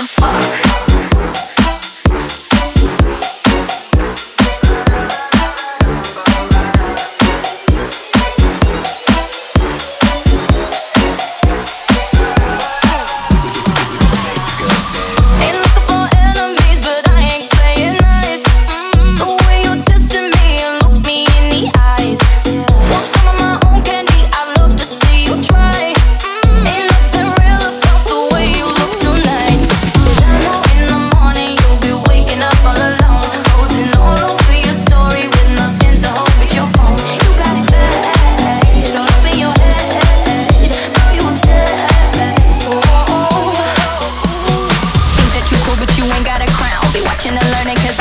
some fun.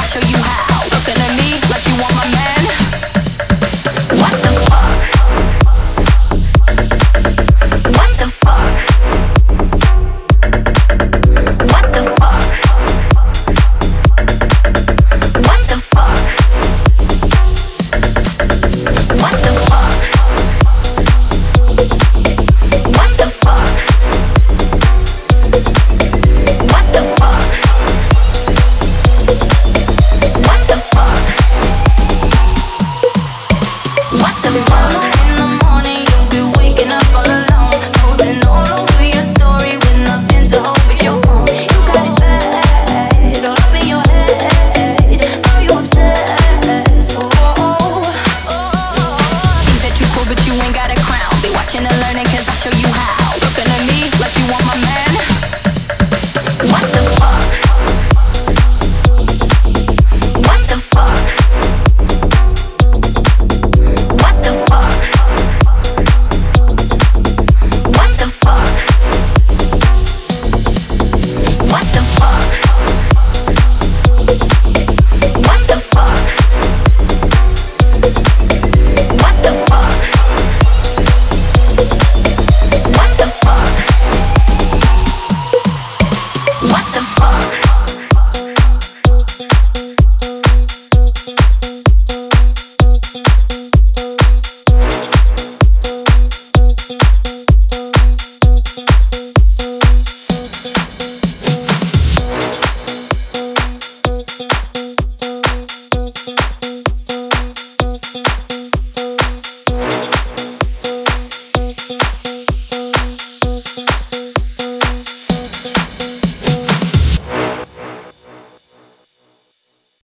show you how.